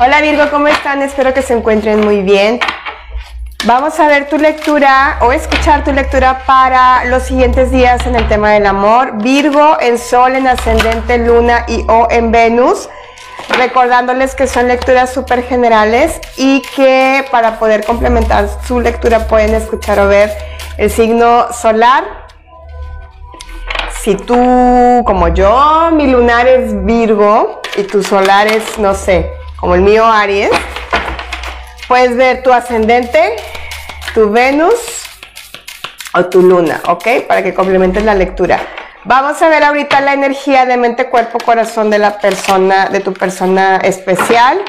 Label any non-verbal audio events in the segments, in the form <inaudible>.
Hola Virgo, ¿cómo están? Espero que se encuentren muy bien. Vamos a ver tu lectura o escuchar tu lectura para los siguientes días en el tema del amor. Virgo en Sol, en Ascendente, Luna y O en Venus. Recordándoles que son lecturas súper generales y que para poder complementar su lectura pueden escuchar o ver el signo solar. Si tú, como yo, mi lunar es Virgo y tu solar es, no sé, como el mío Aries, puedes ver tu ascendente, tu Venus o tu luna, ¿ok? Para que complementes la lectura. Vamos a ver ahorita la energía de mente, cuerpo, corazón de la persona, de tu persona especial.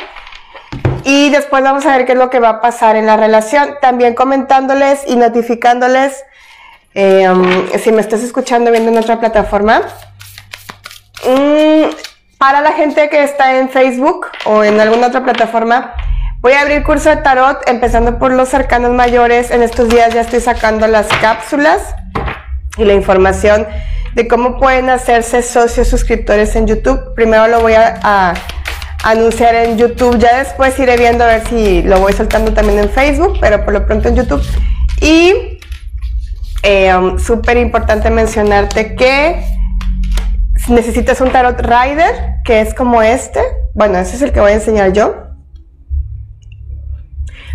Y después vamos a ver qué es lo que va a pasar en la relación. También comentándoles y notificándoles eh, um, si me estás escuchando viendo en otra plataforma. Mm, para la gente que está en Facebook o en alguna otra plataforma, voy a abrir curso de tarot empezando por los cercanos mayores. En estos días ya estoy sacando las cápsulas y la información de cómo pueden hacerse socios suscriptores en YouTube. Primero lo voy a, anunciar en YouTube, ya después iré viendo a ver si lo voy soltando también en Facebook, pero por lo pronto en YouTube. Y eh, um, súper importante mencionarte que necesitas un tarot rider, que es como este. Bueno, ese es el que voy a enseñar yo.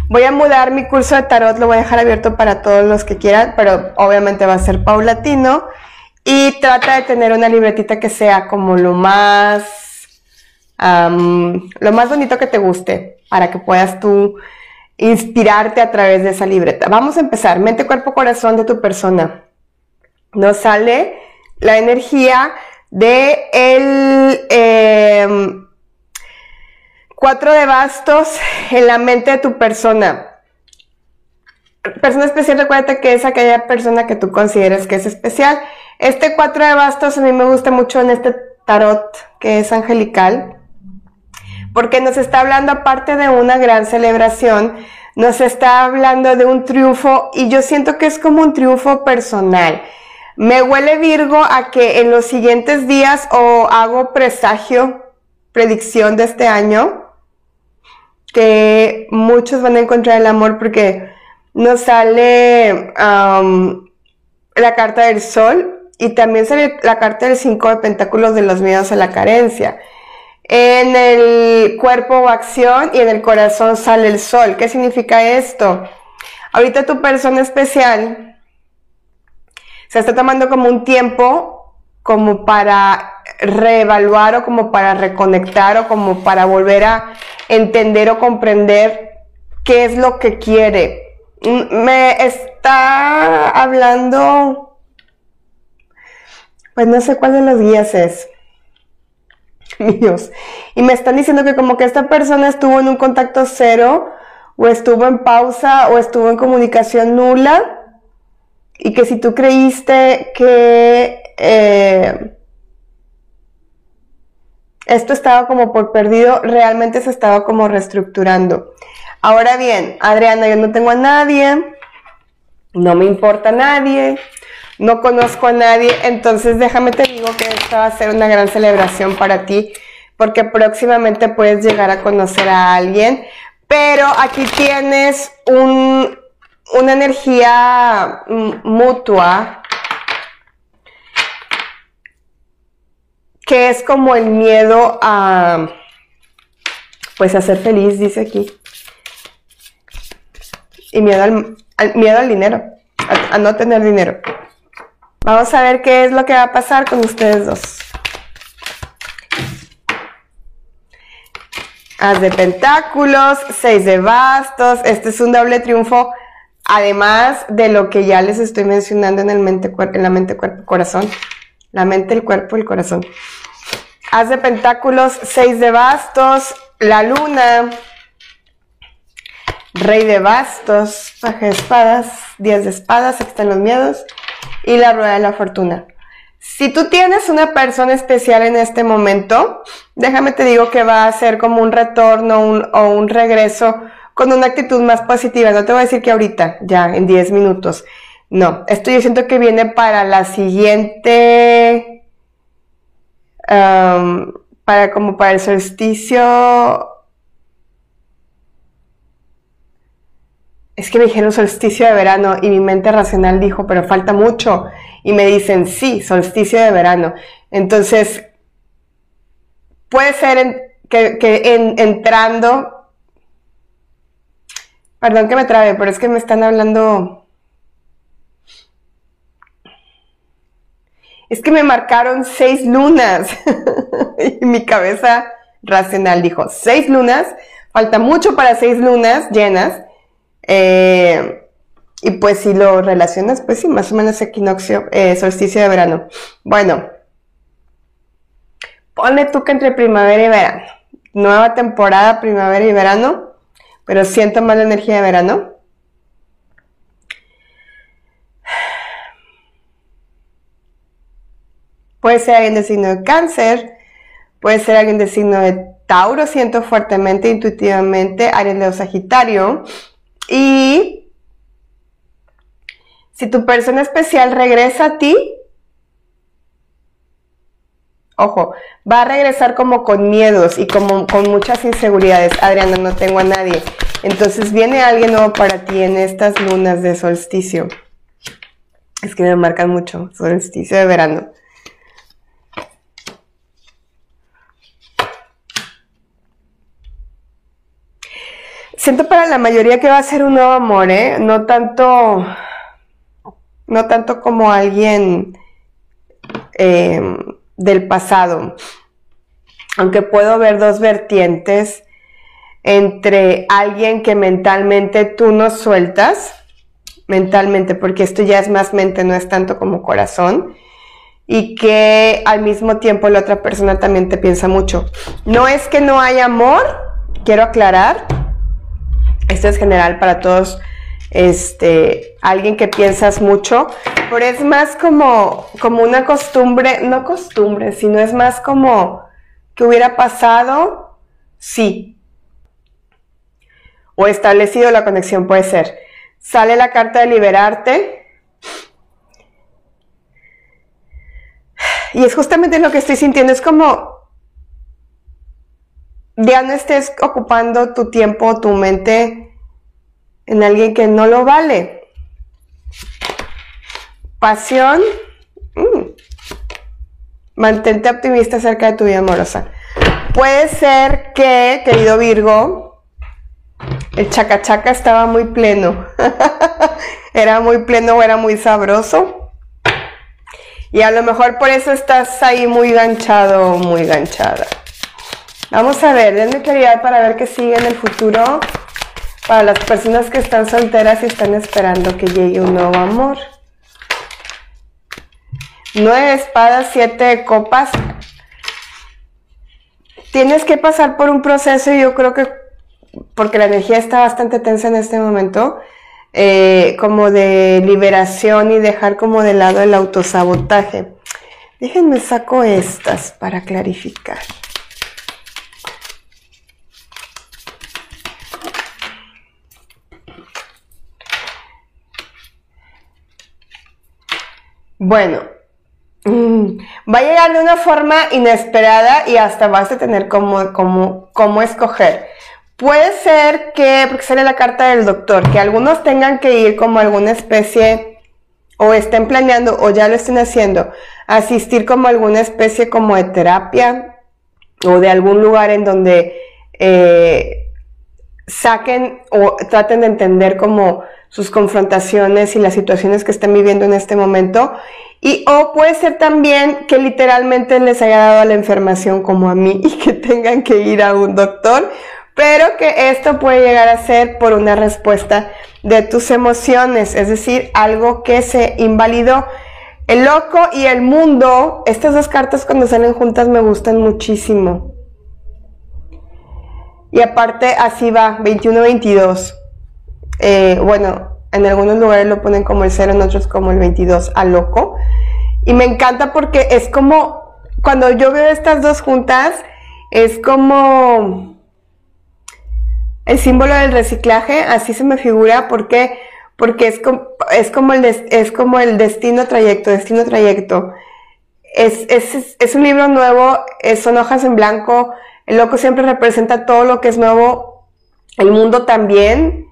Voy a mudar mi curso de tarot, lo voy a dejar abierto para todos los que quieran, pero obviamente va a ser paulatino. Y trata de tener una libretita que sea como lo más, lo más bonito que te guste, para que puedas tú inspirarte a través de esa libreta. Vamos a empezar. Mente, cuerpo, corazón de tu persona. Nos sale la energía de el em, cuatro de bastos en la mente de tu persona. Persona especial, recuérdate que es aquella persona que tú consideres que es especial. Este cuatro de bastos a mí me gusta mucho en este tarot que es angelical, porque nos está hablando aparte de una gran celebración, nos está hablando de un triunfo y yo siento que es como un triunfo personal. Me huele Virgo a que en los siguientes días o hago presagio, predicción de este año, que muchos van a encontrar el amor porque nos sale la carta del sol y también sale la carta del cinco de pentáculos de los miedos a la carencia. En el cuerpo o acción y en el corazón sale el sol. ¿Qué significa esto? Ahorita tu persona especial se está tomando como un tiempo como para reevaluar o como para reconectar o como para volver a entender o comprender qué es lo que quiere. Mm, me está hablando, pues no sé cuál de los guías es <laughs> míos. Y me están diciendo que como que esta persona estuvo en un contacto cero, o estuvo en pausa, o estuvo en comunicación nula, y que si tú creíste que eh, esto estaba como por perdido, realmente se estaba como reestructurando. Ahora bien, Adriana, yo no tengo a nadie, no me importa a nadie, no conozco a nadie, entonces déjame te digo que esta va a ser una gran celebración para ti, porque próximamente puedes llegar a conocer a alguien, pero aquí tienes un, una energía mutua que es como el miedo a pues a ser feliz, dice aquí. Y miedo al, miedo al dinero, a, no tener dinero. Vamos a ver qué es lo que va a pasar con ustedes dos. Haz de pentáculos, seis de bastos. Este es un doble triunfo Además de lo que ya les estoy mencionando en, el mente, en la mente, cuerpo, corazón. La mente, el cuerpo, el corazón. Haz de pentáculos, seis de bastos, la luna, rey de bastos, paje de espadas, diez de espadas, aquí están los miedos, y la rueda de la fortuna. Si tú tienes una persona especial en este momento, déjame te digo que va a ser como un retorno o un regreso con una actitud más positiva. No te voy a decir que ahorita, ya en 10 minutos. No, esto yo siento que viene para la siguiente, para como para el solsticio. Es que me dijeron solsticio de verano y mi mente racional dijo, pero falta mucho. Y me dicen, sí, solsticio de verano. Entonces, puede ser que, que en, entrando perdón que me trabe, pero es que me están hablando, es que me marcaron seis lunas <laughs> y mi cabeza racional dijo, seis lunas, falta mucho para seis lunas llenas eh, y pues si lo relacionas, pues sí, más o menos equinoccio, eh, solsticio de verano. Bueno, ponle tú que entre primavera y verano. Nueva temporada, primavera y verano, pero siento más la energía de verano. Puede ser alguien de signo de cáncer, puede ser alguien de signo de Tauro, siento fuertemente, intuitivamente, Aries Leo Sagitario, y si tu persona especial regresa a ti, ojo, va a regresar como con miedos y como con muchas inseguridades. Adriana, no tengo a nadie. Entonces viene alguien nuevo para ti en estas lunas de solsticio. Es que me marcan mucho, solsticio de verano. Siento para la mayoría que va a ser un nuevo amor, ¿eh? No tanto, no tanto como alguien eh, del pasado. Aunque puedo ver dos vertientes entre alguien que mentalmente tú no sueltas, mentalmente, porque esto ya es más mente, no es tanto como corazón, y que al mismo tiempo la otra persona también te piensa mucho. No es que no haya amor, quiero aclarar, esto es general para todos, este, alguien que piensas mucho, pero es más como, como una costumbre, no costumbre, sino es más como que hubiera pasado, sí. O establecido la conexión, puede ser. Sale la carta de liberarte. Y es justamente lo que estoy sintiendo, es como ya no estés ocupando tu tiempo, tu mente en alguien que no lo vale. Pasión. Mm. Mantente optimista acerca de tu vida amorosa. Puede ser que, querido Virgo, el chacachaca estaba muy pleno. <laughs> era muy pleno o era muy sabroso. Y a lo mejor por eso estás ahí muy ganchado muy ganchada. Vamos a ver, denme claridad para ver qué sigue en el futuro para las personas que están solteras y están esperando que llegue un nuevo amor. Nueve espadas, siete de copas. Tienes que pasar por un proceso yo creo que, porque la energía está bastante tensa en este momento, eh, como de liberación y dejar como de lado el autosabotaje. Déjenme saco estas para clarificar. Bueno, mm, va a llegar de una forma inesperada y hasta vas a tener como, como, escoger. Puede ser que, porque sale la carta del doctor, que algunos tengan que ir como alguna especie, o estén planeando, o ya lo estén haciendo, asistir como alguna especie como de terapia, o de algún lugar en donde eh, saquen o traten de entender como sus confrontaciones y las situaciones que están viviendo en este momento. Y o puede ser también que literalmente les haya dado la enfermación como a mí <laughs> y que tengan que ir a un doctor, pero que esto puede llegar a ser por una respuesta de tus emociones, es decir, algo que se invalidó. El loco y el mundo, estas dos cartas cuando salen juntas me gustan muchísimo. Y aparte así va, 21-22. Eh, bueno, en algunos lugares lo ponen como el 0, en otros como el 22 a loco. Y me encanta porque es como, cuando yo veo estas dos juntas, es como el símbolo del reciclaje, así se me figura, porque porque es como, es como, el, es como el destino trayecto, destino trayecto. Es, es, es, un libro nuevo, son hojas en blanco, el loco siempre representa todo lo que es nuevo, el mundo también,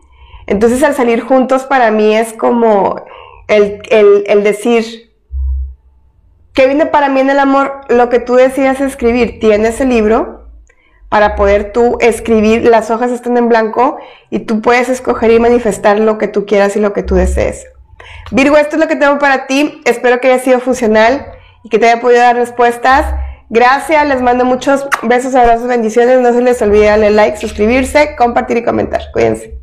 Entonces al salir juntos para mí es como el, el decir, ¿qué viene para mí en el amor? Lo que tú decías escribir. Tienes el libro para poder tú escribir, las hojas están en blanco y tú puedes escoger y manifestar lo que tú quieras y lo que tú desees. Virgo, esto es lo que tengo para ti. Espero que haya sido funcional y que te haya podido dar respuestas. Gracias, les mando muchos besos, abrazos, bendiciones. No se les olvide darle like, suscribirse, compartir y comentar. Cuídense.